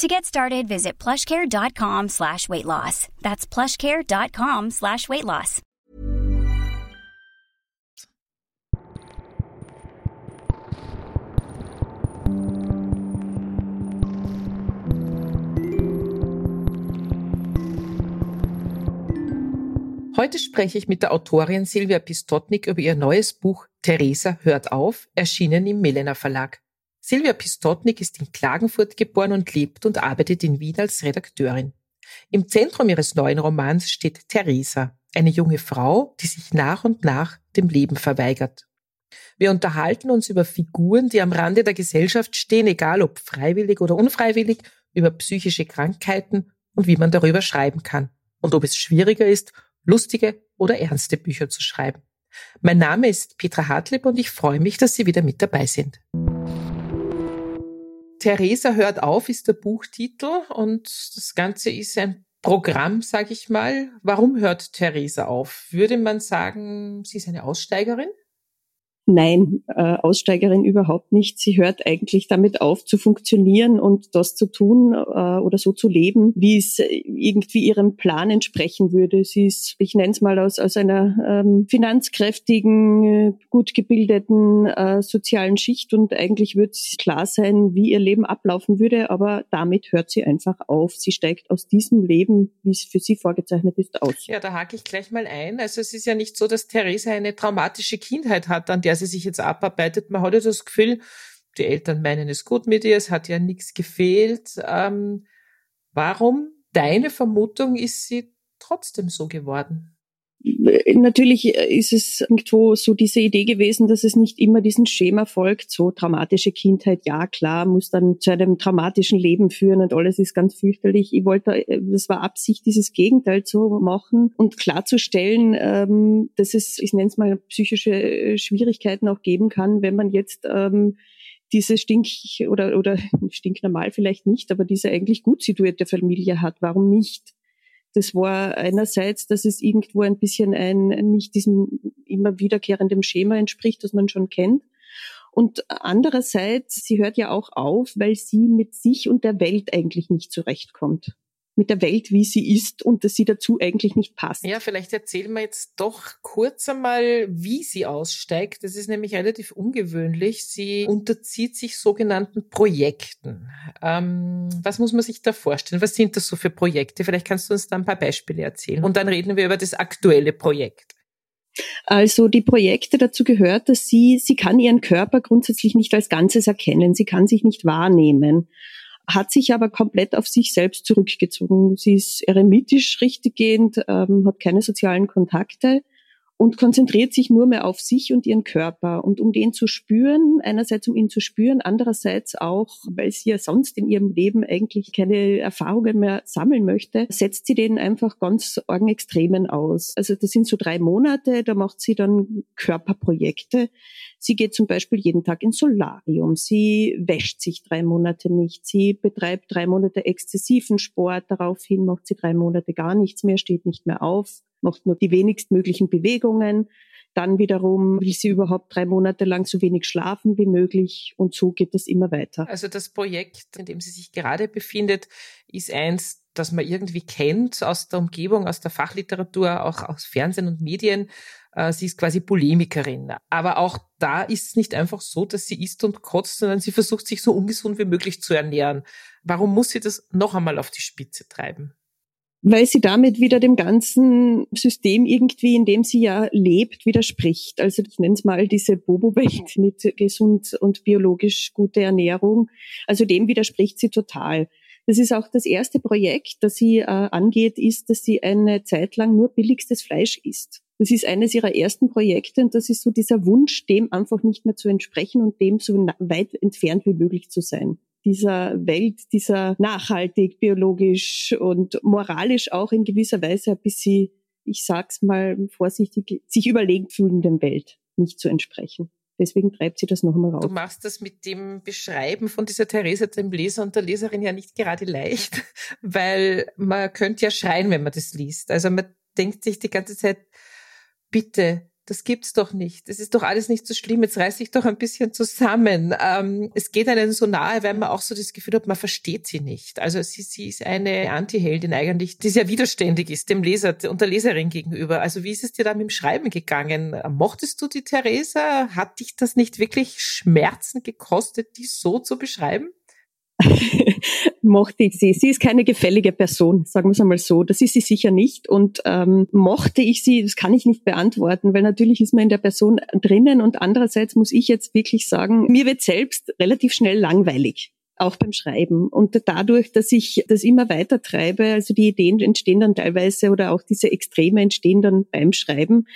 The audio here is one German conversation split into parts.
To get started, visit plushcare.com slash weight loss. That's plushcare.com slash weight loss. Heute spreche ich mit der Autorin Silvia Pistotnik über ihr neues Buch Theresa hört auf, erschienen im Milena Verlag. Silvia Pistotnik ist in Klagenfurt geboren und lebt und arbeitet in Wien als Redakteurin. Im Zentrum ihres neuen Romans steht Theresa, eine junge Frau, die sich nach und nach dem Leben verweigert. Wir unterhalten uns über Figuren, die am Rande der Gesellschaft stehen, egal ob freiwillig oder unfreiwillig, über psychische Krankheiten und wie man darüber schreiben kann und ob es schwieriger ist, lustige oder ernste Bücher zu schreiben. Mein Name ist Petra Hartlieb und ich freue mich, dass Sie wieder mit dabei sind. Theresa hört auf ist der Buchtitel und das Ganze ist ein Programm, sage ich mal. Warum hört Theresa auf? Würde man sagen, sie ist eine Aussteigerin? Nein, äh, Aussteigerin überhaupt nicht. Sie hört eigentlich damit auf zu funktionieren und das zu tun äh, oder so zu leben, wie es irgendwie ihrem Plan entsprechen würde. Sie ist, ich nenne es mal aus, aus einer ähm, finanzkräftigen, äh, gut gebildeten äh, sozialen Schicht und eigentlich wird klar sein, wie ihr Leben ablaufen würde, aber damit hört sie einfach auf. Sie steigt aus diesem Leben, wie es für sie vorgezeichnet ist, aus. Ja, da hake ich gleich mal ein. Also es ist ja nicht so, dass Theresa eine traumatische Kindheit hat, an der sie sich jetzt abarbeitet. Man hat ja das Gefühl, die Eltern meinen es gut mit ihr, es hat ja nichts gefehlt. Ähm, warum, deine Vermutung, ist sie trotzdem so geworden? Natürlich ist es irgendwo so diese Idee gewesen, dass es nicht immer diesen Schema folgt, so traumatische Kindheit, ja klar, muss dann zu einem traumatischen Leben führen und alles ist ganz fürchterlich. Ich wollte, das war Absicht, dieses Gegenteil zu machen und klarzustellen, ähm, dass es, ich nenne es mal, psychische Schwierigkeiten auch geben kann, wenn man jetzt ähm, diese stink oder oder stinknormal vielleicht nicht, aber diese eigentlich gut situierte Familie hat. Warum nicht? Das war einerseits, dass es irgendwo ein bisschen ein, nicht diesem immer wiederkehrenden Schema entspricht, das man schon kennt. Und andererseits, sie hört ja auch auf, weil sie mit sich und der Welt eigentlich nicht zurechtkommt mit der Welt, wie sie ist und dass sie dazu eigentlich nicht passt. Ja, vielleicht erzählen wir jetzt doch kurz einmal, wie sie aussteigt. Das ist nämlich relativ ungewöhnlich. Sie unterzieht sich sogenannten Projekten. Ähm, was muss man sich da vorstellen? Was sind das so für Projekte? Vielleicht kannst du uns da ein paar Beispiele erzählen. Und dann reden wir über das aktuelle Projekt. Also die Projekte dazu gehört, dass sie, sie kann ihren Körper grundsätzlich nicht als Ganzes erkennen. Sie kann sich nicht wahrnehmen hat sich aber komplett auf sich selbst zurückgezogen. Sie ist eremitisch richtiggehend, ähm, hat keine sozialen Kontakte und konzentriert sich nur mehr auf sich und ihren Körper. Und um den zu spüren, einerseits um ihn zu spüren, andererseits auch, weil sie ja sonst in ihrem Leben eigentlich keine Erfahrungen mehr sammeln möchte, setzt sie den einfach ganz argen Extremen aus. Also das sind so drei Monate, da macht sie dann Körperprojekte. Sie geht zum Beispiel jeden Tag ins Solarium. Sie wäscht sich drei Monate nicht. Sie betreibt drei Monate exzessiven Sport. Daraufhin macht sie drei Monate gar nichts mehr, steht nicht mehr auf macht nur die wenigstmöglichen Bewegungen. Dann wiederum will sie überhaupt drei Monate lang so wenig schlafen wie möglich und so geht das immer weiter. Also das Projekt, in dem sie sich gerade befindet, ist eins, das man irgendwie kennt aus der Umgebung, aus der Fachliteratur, auch aus Fernsehen und Medien. Äh, sie ist quasi Polemikerin. Aber auch da ist es nicht einfach so, dass sie isst und kotzt, sondern sie versucht sich so ungesund wie möglich zu ernähren. Warum muss sie das noch einmal auf die Spitze treiben? Weil sie damit wieder dem ganzen System irgendwie, in dem sie ja lebt, widerspricht. Also ich nenne es mal diese Bobo-Welt mit gesund und biologisch gute Ernährung. Also dem widerspricht sie total. Das ist auch das erste Projekt, das sie äh, angeht, ist, dass sie eine Zeit lang nur billigstes Fleisch isst. Das ist eines ihrer ersten Projekte und das ist so dieser Wunsch, dem einfach nicht mehr zu entsprechen und dem so weit entfernt wie möglich zu sein dieser Welt, dieser nachhaltig, biologisch und moralisch auch in gewisser Weise ein bisschen, ich sag's mal vorsichtig, sich überlegen fühlenden Welt nicht zu entsprechen. Deswegen treibt sie das noch einmal raus. Du machst das mit dem Beschreiben von dieser Theresa dem Leser und der Leserin ja nicht gerade leicht, weil man könnte ja schreien, wenn man das liest. Also man denkt sich die ganze Zeit, bitte das gibt's doch nicht. Es ist doch alles nicht so schlimm. Jetzt reiß ich doch ein bisschen zusammen. Ähm, es geht einem so nahe, weil man auch so das Gefühl hat, man versteht sie nicht. Also sie, sie ist eine Antiheldin eigentlich, die sehr widerständig ist dem Leser und der Leserin gegenüber. Also wie ist es dir da mit dem Schreiben gegangen? Mochtest du die Theresa? Hat dich das nicht wirklich Schmerzen gekostet, die so zu beschreiben? mochte ich sie. Sie ist keine gefällige Person, sagen wir es einmal so. Das ist sie sicher nicht. Und ähm, mochte ich sie, das kann ich nicht beantworten, weil natürlich ist man in der Person drinnen und andererseits muss ich jetzt wirklich sagen, mir wird selbst relativ schnell langweilig auch beim Schreiben. Und dadurch, dass ich das immer weiter treibe, also die Ideen entstehen dann teilweise oder auch diese Extreme entstehen dann beim Schreiben,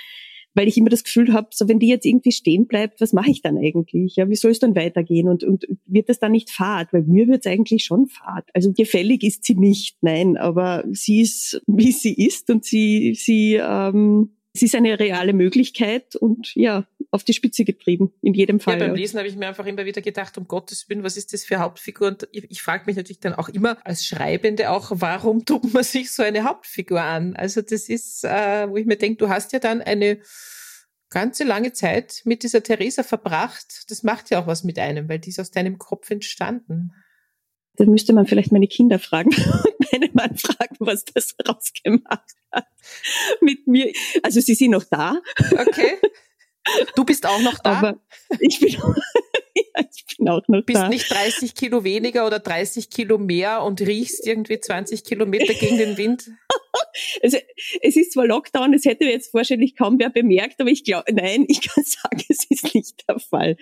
weil ich immer das Gefühl habe, so wenn die jetzt irgendwie stehen bleibt, was mache ich dann eigentlich? Ja, wie soll es dann weitergehen? Und, und wird das dann nicht fad? Weil mir wird es eigentlich schon fad. Also gefällig ist sie nicht, nein, aber sie ist, wie sie ist und sie, sie, ähm, sie ist eine reale Möglichkeit und ja, auf die Spitze getrieben, in jedem Fall. Ja, beim Lesen habe ich mir einfach immer wieder gedacht, um Gottes Willen, was ist das für Hauptfigur? Und ich, ich frage mich natürlich dann auch immer als Schreibende auch, warum tut man sich so eine Hauptfigur an? Also das ist, äh, wo ich mir denke, du hast ja dann eine ganze lange Zeit mit dieser Theresa verbracht. Das macht ja auch was mit einem, weil die ist aus deinem Kopf entstanden. Da müsste man vielleicht meine Kinder fragen und meinen Mann fragen, was das rausgemacht hat mit mir. Also sie sind noch da. Okay. Du bist auch noch da? Aber ich bin, ja, ich bin auch noch bist da. nicht 30 Kilo weniger oder 30 Kilo mehr und riechst irgendwie 20 Kilometer gegen den Wind? Also es ist zwar Lockdown, das hätte jetzt wahrscheinlich kaum wer bemerkt, aber ich glaube, nein, ich kann sagen, es ist nicht der Fall.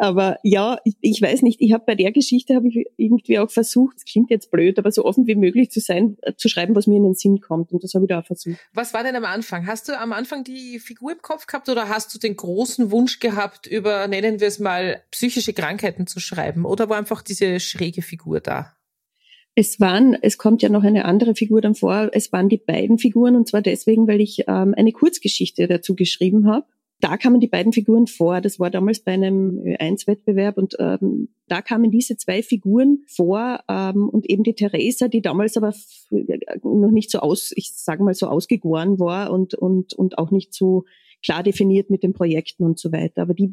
Aber ja, ich, ich weiß nicht, ich habe bei der Geschichte habe ich irgendwie auch versucht, es klingt jetzt blöd, aber so offen wie möglich zu sein, äh, zu schreiben, was mir in den Sinn kommt. Und das habe ich da auch versucht. Was war denn am Anfang? Hast du am Anfang die Figur im Kopf gehabt oder hast du den großen Wunsch gehabt, über, nennen wir es mal, psychische Krankheiten zu schreiben? Oder war einfach diese schräge Figur da? Es waren, es kommt ja noch eine andere Figur dann vor, es waren die beiden Figuren und zwar deswegen, weil ich ähm, eine Kurzgeschichte dazu geschrieben habe da kamen die beiden Figuren vor. Das war damals bei einem Ö1-Wettbewerb und ähm, da kamen diese zwei Figuren vor ähm, und eben die Theresa, die damals aber noch nicht so aus, ich sage mal so ausgegoren war und und und auch nicht so klar definiert mit den Projekten und so weiter. Aber die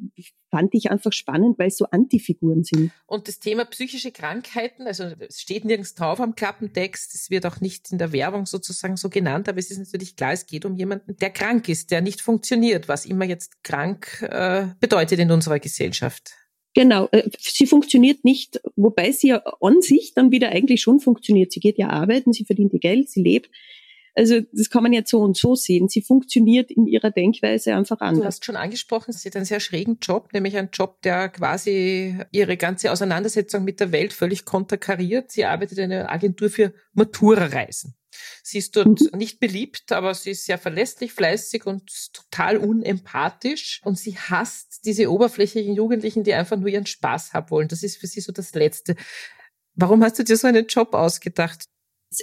fand ich einfach spannend, weil es so Antifiguren sind. Und das Thema psychische Krankheiten, also es steht nirgends drauf am Klappentext, es wird auch nicht in der Werbung sozusagen so genannt, aber es ist natürlich klar, es geht um jemanden, der krank ist, der nicht funktioniert, was immer jetzt krank äh, bedeutet in unserer Gesellschaft. Genau, äh, sie funktioniert nicht, wobei sie ja an sich dann wieder eigentlich schon funktioniert. Sie geht ja arbeiten, sie verdient ihr Geld, sie lebt, also das kann man jetzt so und so sehen. Sie funktioniert in ihrer Denkweise einfach anders. Du hast schon angesprochen, sie hat einen sehr schrägen Job, nämlich einen Job, der quasi ihre ganze Auseinandersetzung mit der Welt völlig konterkariert. Sie arbeitet in einer Agentur für Matura-Reisen. Sie ist dort mhm. nicht beliebt, aber sie ist sehr verlässlich, fleißig und total unempathisch. Und sie hasst diese oberflächlichen Jugendlichen, die einfach nur ihren Spaß haben wollen. Das ist für sie so das Letzte. Warum hast du dir so einen Job ausgedacht?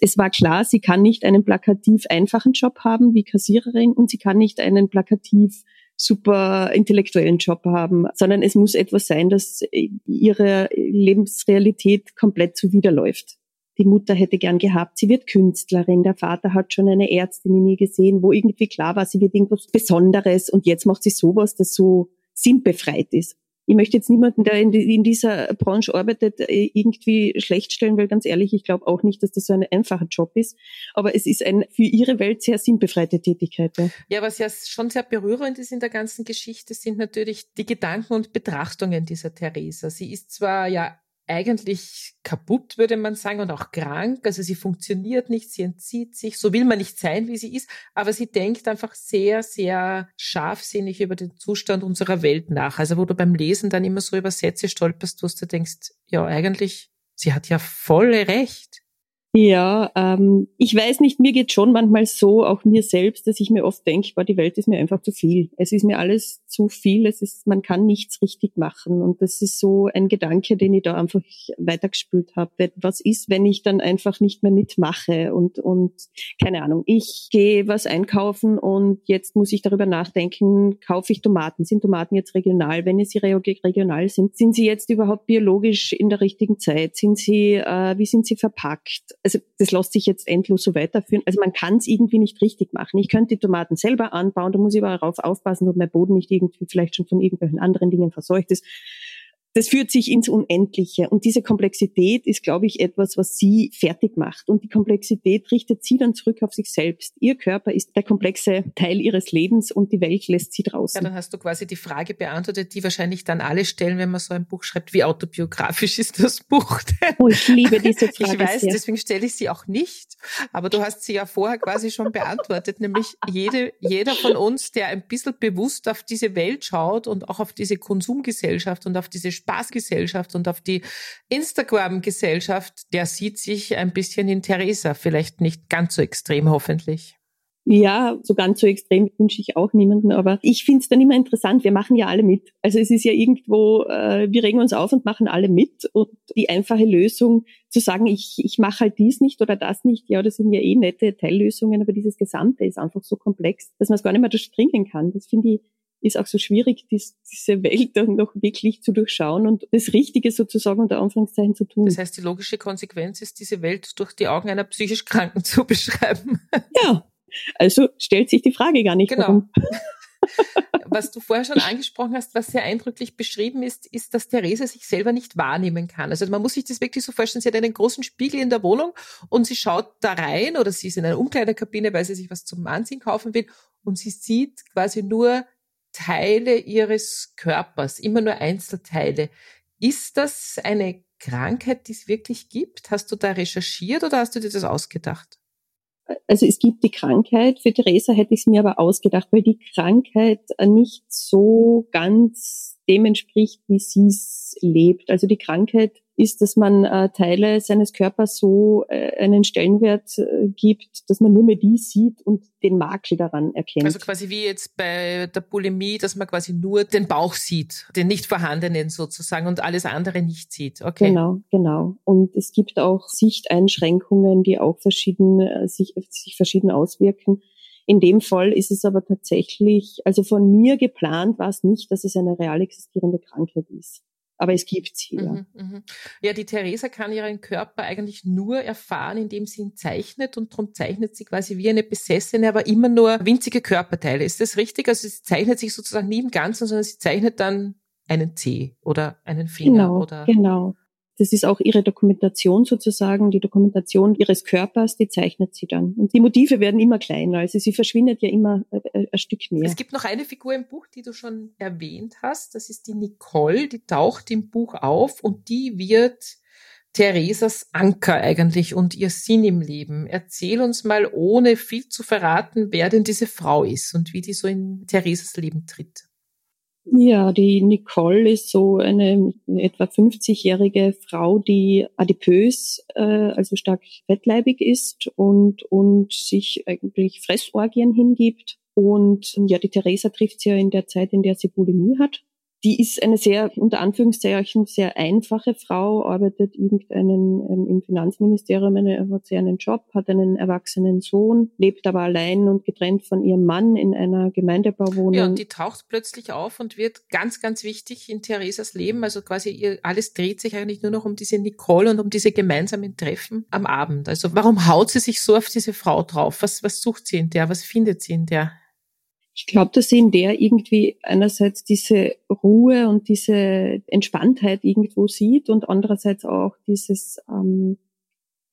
Es war klar, sie kann nicht einen plakativ einfachen Job haben wie Kassiererin und sie kann nicht einen plakativ super intellektuellen Job haben, sondern es muss etwas sein, das ihre Lebensrealität komplett zuwiderläuft. die Mutter hätte gern gehabt, sie wird Künstlerin, der Vater hat schon eine Ärztin in ihr gesehen, wo irgendwie klar war, sie wird irgendwas Besonderes und jetzt macht sie sowas, das so sinnbefreit ist. Ich möchte jetzt niemanden, der in, dieser Branche arbeitet, äh, irgendwie schlecht stellen, weil ganz ehrlich, ich glaube auch nicht, dass das so ein einfacher Job ist. Aber es ist ein für ihre Welt sehr sinnbefreite Tätigkeit. Ja, ja was ja schon sehr berührend ist in der ganzen Geschichte, sind natürlich die Gedanken und Betrachtungen dieser Theresa. Sie ist zwar ja eigentlich kaputt, würde man sagen, und auch krank. Also sie funktioniert nicht, sie entzieht sich. So will man nicht sein, wie sie ist, aber sie denkt einfach sehr, sehr scharfsinnig über den Zustand unserer Welt nach. Also wo du beim Lesen dann immer so über Sätze stolperst, wo du denkst, ja, eigentlich, sie hat ja volle Recht. Ja, ähm, ich weiß nicht, mir geht schon manchmal so, auch mir selbst, dass ich mir oft denke, die Welt ist mir einfach zu viel. Es ist mir alles zu viel, es ist, man kann nichts richtig machen. Und das ist so ein Gedanke, den ich da einfach weitergespült habe. Was ist, wenn ich dann einfach nicht mehr mitmache und, und keine Ahnung, ich gehe was einkaufen und jetzt muss ich darüber nachdenken, kaufe ich Tomaten? Sind Tomaten jetzt regional? Wenn sie regional sind, sind sie jetzt überhaupt biologisch in der richtigen Zeit? Sind sie, äh, wie sind sie verpackt? Also das lässt sich jetzt endlos so weiterführen. Also man kann es irgendwie nicht richtig machen. Ich könnte die Tomaten selber anbauen, da muss ich aber darauf aufpassen, ob mein Boden nicht irgendwie vielleicht schon von irgendwelchen anderen Dingen verseucht ist das führt sich ins Unendliche. Und diese Komplexität ist, glaube ich, etwas, was sie fertig macht. Und die Komplexität richtet sie dann zurück auf sich selbst. Ihr Körper ist der komplexe Teil ihres Lebens und die Welt lässt sie draußen. Ja, dann hast du quasi die Frage beantwortet, die wahrscheinlich dann alle stellen, wenn man so ein Buch schreibt, wie autobiografisch ist das Buch denn? Oh, ich liebe diese Frage. Ich weiß, sehr. deswegen stelle ich sie auch nicht. Aber du hast sie ja vorher quasi schon beantwortet, nämlich jede, jeder von uns, der ein bisschen bewusst auf diese Welt schaut und auch auf diese Konsumgesellschaft und auf diese Spaßgesellschaft und auf die Instagram-Gesellschaft, der sieht sich ein bisschen in Theresa, vielleicht nicht ganz so extrem hoffentlich. Ja, so ganz so extrem wünsche ich auch niemanden, aber ich finde es dann immer interessant, wir machen ja alle mit. Also es ist ja irgendwo, äh, wir regen uns auf und machen alle mit und die einfache Lösung zu sagen, ich, ich mache halt dies nicht oder das nicht, ja, das sind ja eh nette Teillösungen, aber dieses Gesamte ist einfach so komplex, dass man es gar nicht mehr durchdringen kann. Das finde ich ist auch so schwierig, dies, diese Welt dann noch wirklich zu durchschauen und das Richtige sozusagen unter Anführungszeichen zu tun. Das heißt, die logische Konsequenz ist, diese Welt durch die Augen einer psychisch Kranken zu beschreiben. Ja, also stellt sich die Frage gar nicht. Genau. Warum. was du vorher schon angesprochen hast, was sehr eindrücklich beschrieben ist, ist, dass Therese sich selber nicht wahrnehmen kann. Also man muss sich das wirklich so vorstellen, sie hat einen großen Spiegel in der Wohnung und sie schaut da rein oder sie ist in einer Umkleidekabine, weil sie sich was zum Anziehen kaufen will und sie sieht quasi nur Teile ihres Körpers, immer nur Einzelteile. Ist das eine Krankheit, die es wirklich gibt? Hast du da recherchiert oder hast du dir das ausgedacht? Also es gibt die Krankheit. Für Theresa hätte ich es mir aber ausgedacht, weil die Krankheit nicht so ganz dem entspricht, wie sie es lebt. Also die Krankheit ist, dass man äh, Teile seines Körpers so äh, einen Stellenwert äh, gibt, dass man nur mehr die sieht und den Makel daran erkennt. Also quasi wie jetzt bei der Bulimie, dass man quasi nur den Bauch sieht, den nicht vorhandenen sozusagen und alles andere nicht sieht. Okay. Genau, genau. Und es gibt auch Sichteinschränkungen, die auch verschieden, äh, sich, sich verschieden auswirken. In dem Fall ist es aber tatsächlich, also von mir geplant war es nicht, dass es eine real existierende Krankheit ist. Aber es gibt sie, ja. Mhm, mhm. Ja, die Theresa kann ihren Körper eigentlich nur erfahren, indem sie ihn zeichnet und darum zeichnet sie quasi wie eine Besessene, aber immer nur winzige Körperteile. Ist das richtig? Also sie zeichnet sich sozusagen nie im Ganzen, sondern sie zeichnet dann einen Zeh oder einen Finger genau, oder. Genau. Das ist auch ihre Dokumentation sozusagen, die Dokumentation ihres Körpers, die zeichnet sie dann. Und die Motive werden immer kleiner, also sie verschwindet ja immer äh, äh, ein Stück mehr. Es gibt noch eine Figur im Buch, die du schon erwähnt hast. Das ist die Nicole, die taucht im Buch auf und die wird Theresas Anker eigentlich und ihr Sinn im Leben. Erzähl uns mal, ohne viel zu verraten, wer denn diese Frau ist und wie die so in Theresas Leben tritt. Ja, die Nicole ist so eine etwa 50-jährige Frau, die adipös, äh, also stark fettleibig ist und, und sich eigentlich Fressorgien hingibt. Und ja, die Theresa trifft sie ja in der Zeit, in der sie Bulimie hat. Die ist eine sehr, unter Anführungszeichen, sehr einfache Frau, arbeitet irgendeinen ähm, im Finanzministerium, eine, hat sie einen Job, hat einen erwachsenen Sohn, lebt aber allein und getrennt von ihrem Mann in einer Gemeindebauwohnung. Ja, und die taucht plötzlich auf und wird ganz, ganz wichtig in Theresas Leben. Also quasi ihr, alles dreht sich eigentlich nur noch um diese Nicole und um diese gemeinsamen Treffen am Abend. Also warum haut sie sich so auf diese Frau drauf? Was, was sucht sie in der? Was findet sie in der? Ich glaube, dass sie in der irgendwie einerseits diese Ruhe und diese Entspanntheit irgendwo sieht und andererseits auch dieses ähm,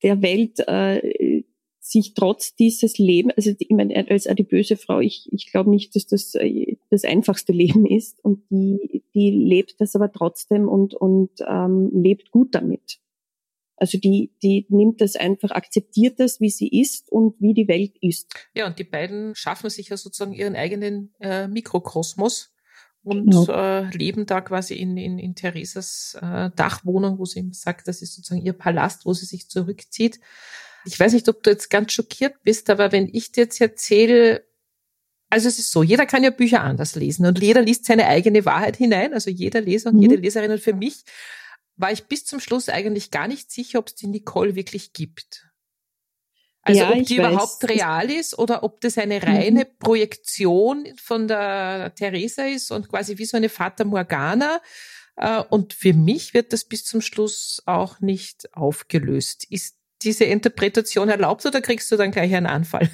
der Welt äh, sich trotz dieses Leben, also ich meine, als adipöse Frau, ich, ich glaube nicht, dass das äh, das einfachste Leben ist und die, die lebt das aber trotzdem und, und ähm, lebt gut damit. Also die, die nimmt das einfach, akzeptiert das, wie sie ist und wie die Welt ist. Ja, und die beiden schaffen sich ja sozusagen ihren eigenen äh, Mikrokosmos und genau. äh, leben da quasi in, in, in Theresas äh, Dachwohnung, wo sie sagt, das ist sozusagen ihr Palast, wo sie sich zurückzieht. Ich weiß nicht, ob du jetzt ganz schockiert bist, aber wenn ich dir jetzt erzähle, also es ist so, jeder kann ja Bücher anders lesen und jeder liest seine eigene Wahrheit hinein, also jeder Leser und mhm. jede Leserin. Und für mich war ich bis zum Schluss eigentlich gar nicht sicher, ob es die Nicole wirklich gibt. Also ja, ob die überhaupt real ist oder ob das eine reine mhm. Projektion von der Theresa ist und quasi wie so eine Fata Morgana. Äh, und für mich wird das bis zum Schluss auch nicht aufgelöst. Ist diese Interpretation erlaubt oder kriegst du dann gleich einen Anfall?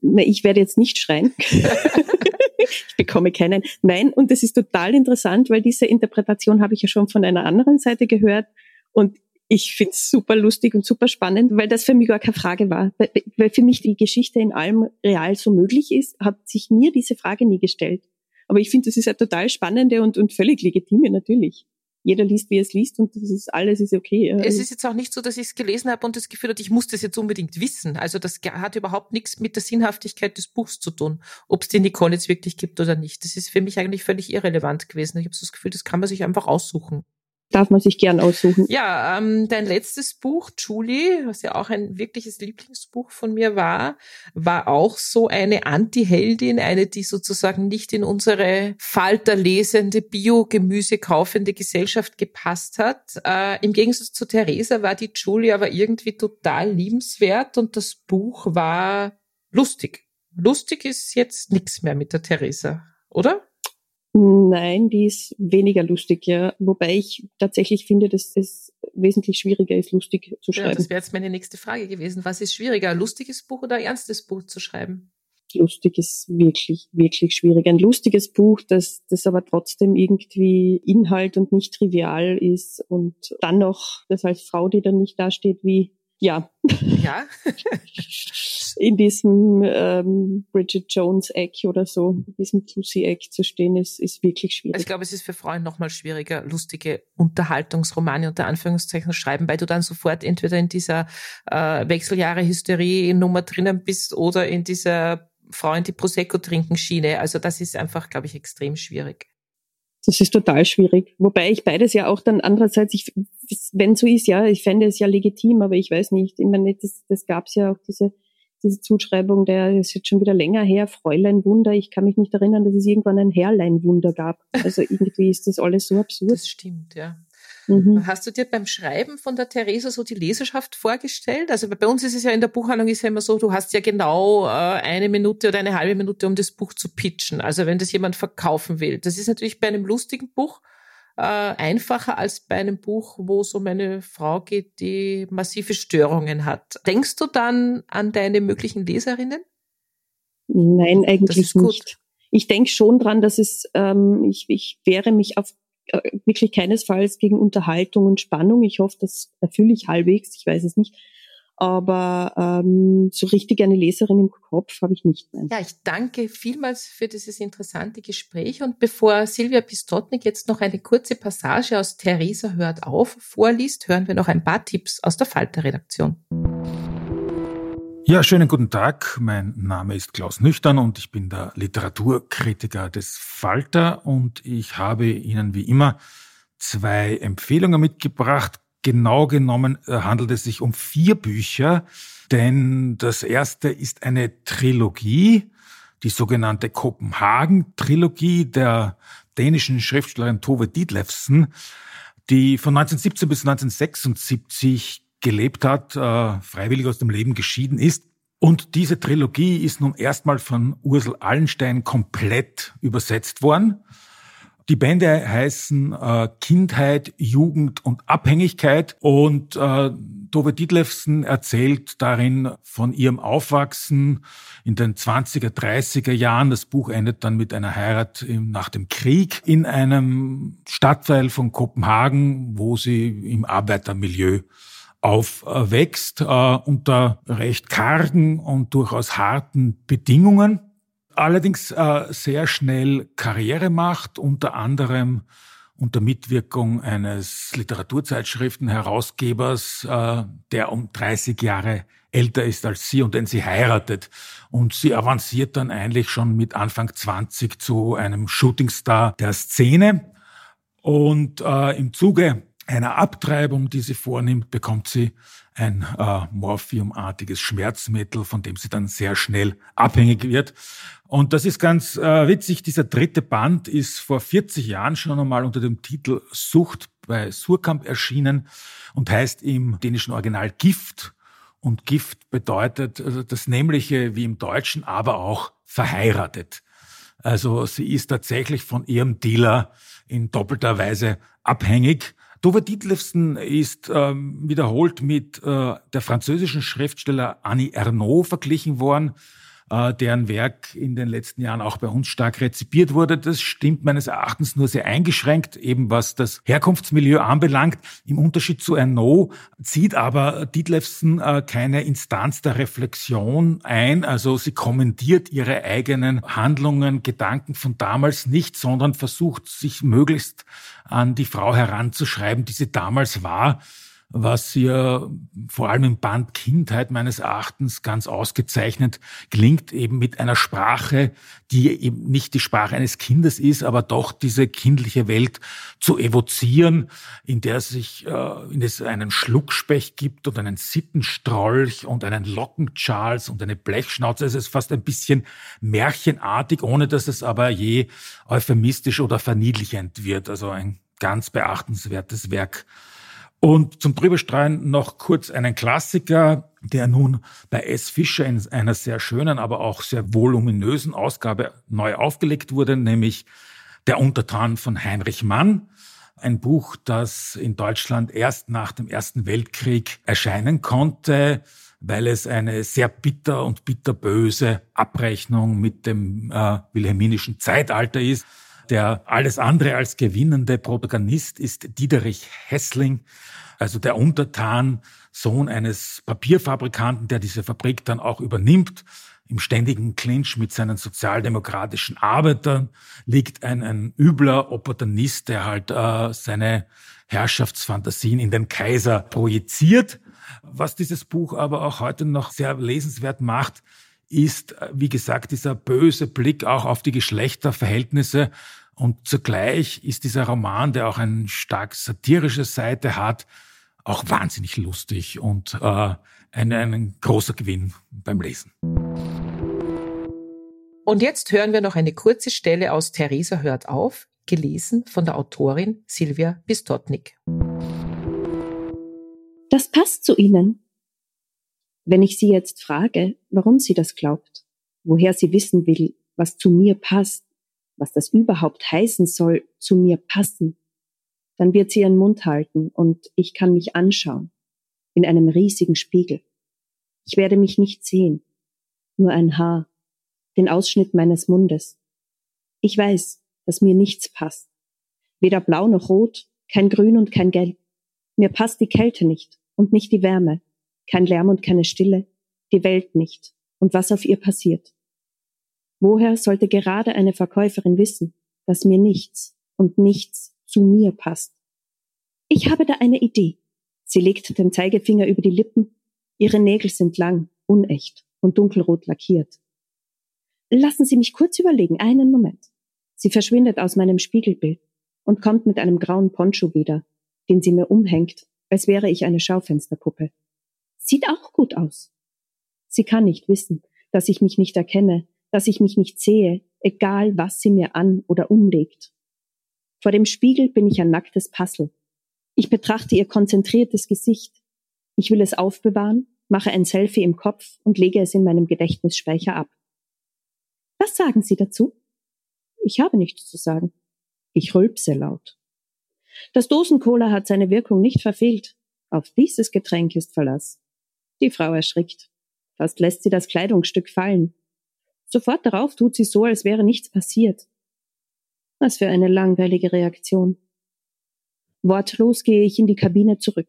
Na, ich werde jetzt nicht schreien. ich bekomme keinen. Nein, und das ist total interessant, weil diese Interpretation habe ich ja schon von einer anderen Seite gehört. Und ich finde es super lustig und super spannend, weil das für mich gar keine Frage war. Weil für mich die Geschichte in allem real so möglich ist, hat sich mir diese Frage nie gestellt. Aber ich finde, das ist ja total spannende und, und völlig legitime natürlich jeder liest, wie er es liest und das ist alles ist okay. Es ist jetzt auch nicht so, dass ich es gelesen habe und das Gefühl hatte, ich muss das jetzt unbedingt wissen. Also das hat überhaupt nichts mit der Sinnhaftigkeit des Buchs zu tun, ob es die Nicole jetzt wirklich gibt oder nicht. Das ist für mich eigentlich völlig irrelevant gewesen. Ich habe so das Gefühl, das kann man sich einfach aussuchen darf man sich gern aussuchen. Ja, ähm, dein letztes Buch, Julie, was ja auch ein wirkliches Lieblingsbuch von mir war, war auch so eine Anti-Heldin, eine, die sozusagen nicht in unsere falterlesende, Bio-Gemüse kaufende Gesellschaft gepasst hat. Äh, Im Gegensatz zu Theresa war die Julie aber irgendwie total liebenswert und das Buch war lustig. Lustig ist jetzt nichts mehr mit der Theresa, oder? Nein, die ist weniger lustig, ja. Wobei ich tatsächlich finde, dass es wesentlich schwieriger ist, lustig zu schreiben. Ja, das wäre jetzt meine nächste Frage gewesen. Was ist schwieriger, ein lustiges Buch oder ein ernstes Buch zu schreiben? Lustig ist wirklich, wirklich schwierig. Ein lustiges Buch, das, das aber trotzdem irgendwie Inhalt und nicht trivial ist und dann noch, das als Frau, die dann nicht dasteht wie ja. Ja. in diesem ähm, Bridget Jones Eck oder so, in diesem Lucy Eck zu stehen, ist, ist wirklich schwierig. Ich glaube, es ist für Frauen nochmal schwieriger, lustige Unterhaltungsromane unter Anführungszeichen schreiben, weil du dann sofort entweder in dieser äh, Wechseljahre-Hysterie-Nummer drinnen bist oder in dieser Frauen, die Prosecco trinken Schiene. Also das ist einfach, glaube ich, extrem schwierig. Das ist total schwierig. Wobei ich beides ja auch dann andererseits, ich, wenn so ist, ja, ich fände es ja legitim, aber ich weiß nicht. Ich meine, das, das gab es ja auch diese, diese Zuschreibung, der ist jetzt schon wieder länger her, Fräulein Wunder. Ich kann mich nicht erinnern, dass es irgendwann ein Herrlein Wunder gab. Also irgendwie ist das alles so absurd. Das stimmt, ja. Mhm. Hast du dir beim Schreiben von der Theresa so die Leserschaft vorgestellt? Also bei uns ist es ja in der Buchhandlung ist ja immer so, du hast ja genau äh, eine Minute oder eine halbe Minute, um das Buch zu pitchen. Also wenn das jemand verkaufen will. Das ist natürlich bei einem lustigen Buch äh, einfacher als bei einem Buch, wo es um eine Frau geht, die massive Störungen hat. Denkst du dann an deine möglichen Leserinnen? Nein, eigentlich nicht. Ich denke schon dran, dass es, ähm, ich, ich wehre mich auf wirklich keinesfalls gegen Unterhaltung und Spannung. Ich hoffe, das erfülle ich halbwegs, ich weiß es nicht. Aber ähm, so richtig eine Leserin im Kopf habe ich nicht. Nein. Ja, ich danke vielmals für dieses interessante Gespräch. Und bevor Silvia Pistotnik jetzt noch eine kurze Passage aus Theresa hört auf vorliest, hören wir noch ein paar Tipps aus der Falter-Redaktion. Ja, schönen guten Tag. Mein Name ist Klaus Nüchtern und ich bin der Literaturkritiker des Falter und ich habe Ihnen wie immer zwei Empfehlungen mitgebracht. Genau genommen äh, handelt es sich um vier Bücher, denn das erste ist eine Trilogie. die sogenannte Kopenhagen-Trilogie der dänischen Schriftstellerin Tove Ditlevsen, die von 1917 bis 1976 gelebt hat, äh, freiwillig aus dem Leben geschieden ist. Und diese Trilogie ist nun erstmal von Ursel Allenstein komplett übersetzt worden. Die Bände heißen äh, Kindheit, Jugend und Abhängigkeit und äh, Tove Dietlefsen erzählt darin von ihrem Aufwachsen in den 20er, 30er Jahren. Das Buch endet dann mit einer Heirat nach dem Krieg in einem Stadtteil von Kopenhagen, wo sie im Arbeitermilieu aufwächst, äh, unter recht kargen und durchaus harten Bedingungen allerdings äh, sehr schnell Karriere macht, unter anderem unter Mitwirkung eines Literaturzeitschriftenherausgebers, äh, der um 30 Jahre älter ist als sie und den sie heiratet. Und sie avanciert dann eigentlich schon mit Anfang 20 zu einem Shootingstar der Szene. Und äh, im Zuge einer Abtreibung, die sie vornimmt, bekommt sie ein äh, morphiumartiges Schmerzmittel, von dem sie dann sehr schnell abhängig wird. Und das ist ganz äh, witzig. Dieser dritte Band ist vor 40 Jahren schon einmal unter dem Titel Sucht bei Surkamp erschienen und heißt im dänischen Original Gift. Und Gift bedeutet also das Nämliche wie im Deutschen, aber auch verheiratet. Also sie ist tatsächlich von ihrem Dealer in doppelter Weise abhängig. Tove Dietlefsen ist ähm, wiederholt mit äh, der französischen Schriftsteller Annie Ernaux verglichen worden äh, deren Werk in den letzten Jahren auch bei uns stark rezipiert wurde. Das stimmt meines Erachtens nur sehr eingeschränkt, eben was das Herkunftsmilieu anbelangt. Im Unterschied zu Ernaud zieht aber Dietlefsen äh, keine Instanz der Reflexion ein. Also sie kommentiert ihre eigenen Handlungen, Gedanken von damals nicht, sondern versucht sich möglichst an die Frau heranzuschreiben, die sie damals war was hier vor allem im Band Kindheit meines Erachtens ganz ausgezeichnet klingt, eben mit einer Sprache, die eben nicht die Sprache eines Kindes ist, aber doch diese kindliche Welt zu evozieren, in der sich, äh, in es einen Schluckspecht gibt und einen Sittenstrolch und einen Lockencharles und eine Blechschnauze. Es ist fast ein bisschen märchenartig, ohne dass es aber je euphemistisch oder verniedlichend wird. Also ein ganz beachtenswertes Werk und zum Drüberstreuen noch kurz einen Klassiker, der nun bei S. Fischer in einer sehr schönen, aber auch sehr voluminösen Ausgabe neu aufgelegt wurde, nämlich Der Untertan von Heinrich Mann. Ein Buch, das in Deutschland erst nach dem Ersten Weltkrieg erscheinen konnte, weil es eine sehr bitter und bitterböse Abrechnung mit dem äh, wilhelminischen Zeitalter ist. Der alles andere als gewinnende Protagonist ist Diederich Hessling, also der Untertan, Sohn eines Papierfabrikanten, der diese Fabrik dann auch übernimmt. Im ständigen Clinch mit seinen sozialdemokratischen Arbeitern liegt ein, ein übler Opportunist, der halt äh, seine Herrschaftsfantasien in den Kaiser projiziert. Was dieses Buch aber auch heute noch sehr lesenswert macht, ist, wie gesagt, dieser böse Blick auch auf die Geschlechterverhältnisse. Und zugleich ist dieser Roman, der auch eine stark satirische Seite hat, auch wahnsinnig lustig und äh, ein, ein großer Gewinn beim Lesen. Und jetzt hören wir noch eine kurze Stelle aus Theresa hört auf, gelesen von der Autorin Silvia Bistotnik. Das passt zu Ihnen. Wenn ich Sie jetzt frage, warum sie das glaubt, woher sie wissen will, was zu mir passt, was das überhaupt heißen soll, zu mir passen, dann wird sie ihren Mund halten und ich kann mich anschauen, in einem riesigen Spiegel. Ich werde mich nicht sehen, nur ein Haar, den Ausschnitt meines Mundes. Ich weiß, dass mir nichts passt. Weder blau noch rot, kein grün und kein gelb. Mir passt die Kälte nicht und nicht die Wärme kein Lärm und keine Stille, die Welt nicht und was auf ihr passiert. Woher sollte gerade eine Verkäuferin wissen, dass mir nichts und nichts zu mir passt? Ich habe da eine Idee. Sie legt den Zeigefinger über die Lippen. Ihre Nägel sind lang, unecht und dunkelrot lackiert. Lassen Sie mich kurz überlegen, einen Moment. Sie verschwindet aus meinem Spiegelbild und kommt mit einem grauen Poncho wieder, den sie mir umhängt, als wäre ich eine Schaufensterpuppe. Sieht auch gut aus. Sie kann nicht wissen, dass ich mich nicht erkenne, dass ich mich nicht sehe, egal was sie mir an oder umlegt. Vor dem Spiegel bin ich ein nacktes Puzzle. Ich betrachte ihr konzentriertes Gesicht. Ich will es aufbewahren, mache ein Selfie im Kopf und lege es in meinem Gedächtnisspeicher ab. Was sagen Sie dazu? Ich habe nichts zu sagen. Ich rülpse laut. Das Dosencola hat seine Wirkung nicht verfehlt. Auf dieses Getränk ist Verlass. Die Frau erschrickt. Fast lässt sie das Kleidungsstück fallen. Sofort darauf tut sie so, als wäre nichts passiert. Was für eine langweilige Reaktion. Wortlos gehe ich in die Kabine zurück.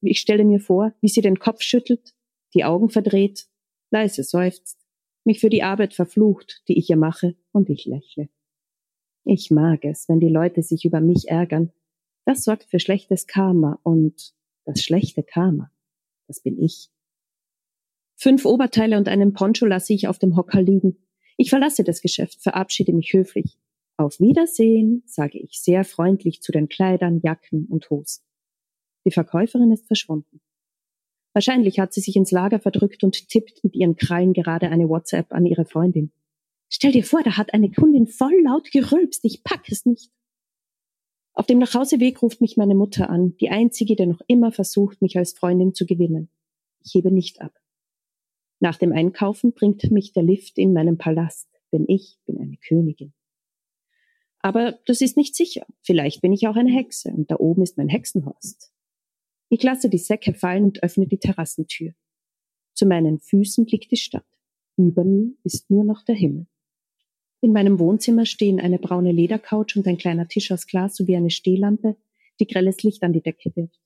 Ich stelle mir vor, wie sie den Kopf schüttelt, die Augen verdreht, leise seufzt, mich für die Arbeit verflucht, die ich ihr mache, und ich lächle. Ich mag es, wenn die Leute sich über mich ärgern. Das sorgt für schlechtes Karma und das schlechte Karma, das bin ich. Fünf Oberteile und einen Poncho lasse ich auf dem Hocker liegen. Ich verlasse das Geschäft, verabschiede mich höflich. Auf Wiedersehen, sage ich sehr freundlich zu den Kleidern, Jacken und Hosen. Die Verkäuferin ist verschwunden. Wahrscheinlich hat sie sich ins Lager verdrückt und tippt mit ihren Krallen gerade eine WhatsApp an ihre Freundin. Stell dir vor, da hat eine Kundin voll laut gerülpst, ich pack es nicht. Auf dem Nachhauseweg ruft mich meine Mutter an, die einzige, die noch immer versucht, mich als Freundin zu gewinnen. Ich hebe nicht ab. Nach dem Einkaufen bringt mich der Lift in meinen Palast, denn ich bin eine Königin. Aber das ist nicht sicher. Vielleicht bin ich auch eine Hexe und da oben ist mein Hexenhorst. Ich lasse die Säcke fallen und öffne die Terrassentür. Zu meinen Füßen liegt die Stadt. Über mir ist nur noch der Himmel. In meinem Wohnzimmer stehen eine braune Ledercouch und ein kleiner Tisch aus Glas sowie eine Stehlampe, die grelles Licht an die Decke wirft.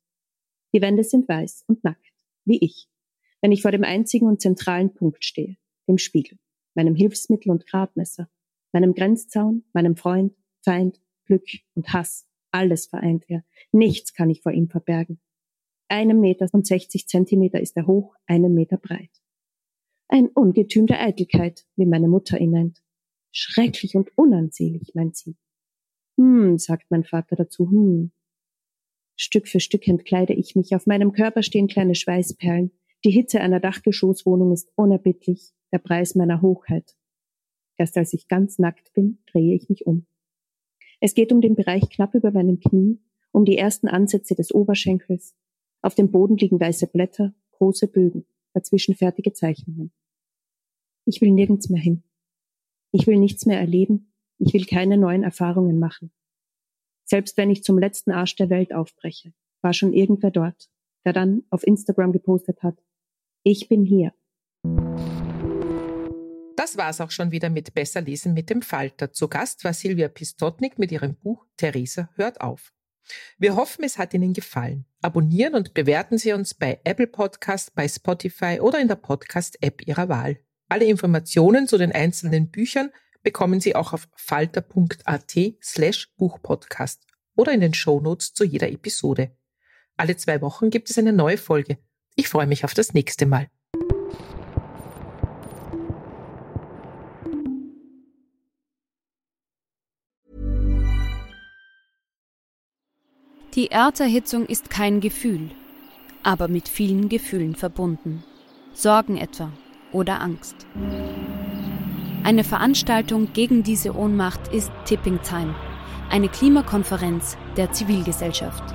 Die Wände sind weiß und nackt, wie ich, wenn ich vor dem einzigen und zentralen Punkt stehe, dem Spiegel, meinem Hilfsmittel und Gradmesser, meinem Grenzzaun, meinem Freund, Feind, Glück und Hass, alles vereint er. Nichts kann ich vor ihm verbergen. Einem Meter und 60 Zentimeter ist er hoch, einen Meter breit. Ein Ungetüm der Eitelkeit, wie meine Mutter ihn nennt. Schrecklich und unansehlich, meint sie. Hm, sagt mein Vater dazu, hm. Stück für Stück entkleide ich mich. Auf meinem Körper stehen kleine Schweißperlen. Die Hitze einer Dachgeschosswohnung ist unerbittlich, der Preis meiner Hochheit. Erst als ich ganz nackt bin, drehe ich mich um. Es geht um den Bereich knapp über meinem Knie, um die ersten Ansätze des Oberschenkels. Auf dem Boden liegen weiße Blätter, große Bögen, dazwischen fertige Zeichnungen. Ich will nirgends mehr hin. Ich will nichts mehr erleben. Ich will keine neuen Erfahrungen machen. Selbst wenn ich zum letzten Arsch der Welt aufbreche, war schon irgendwer dort, der dann auf Instagram gepostet hat, ich bin hier. Das war's auch schon wieder mit Besser lesen mit dem Falter. Zu Gast war Silvia Pistotnik mit ihrem Buch Theresa hört auf. Wir hoffen, es hat Ihnen gefallen. Abonnieren und bewerten Sie uns bei Apple Podcast, bei Spotify oder in der Podcast-App Ihrer Wahl. Alle Informationen zu den einzelnen Büchern bekommen Sie auch auf falter.at slash Buchpodcast oder in den Shownotes zu jeder Episode. Alle zwei Wochen gibt es eine neue Folge. Ich freue mich auf das nächste Mal. Die Erderhitzung ist kein Gefühl, aber mit vielen Gefühlen verbunden. Sorgen etwa oder Angst. Eine Veranstaltung gegen diese Ohnmacht ist Tipping Time, eine Klimakonferenz der Zivilgesellschaft.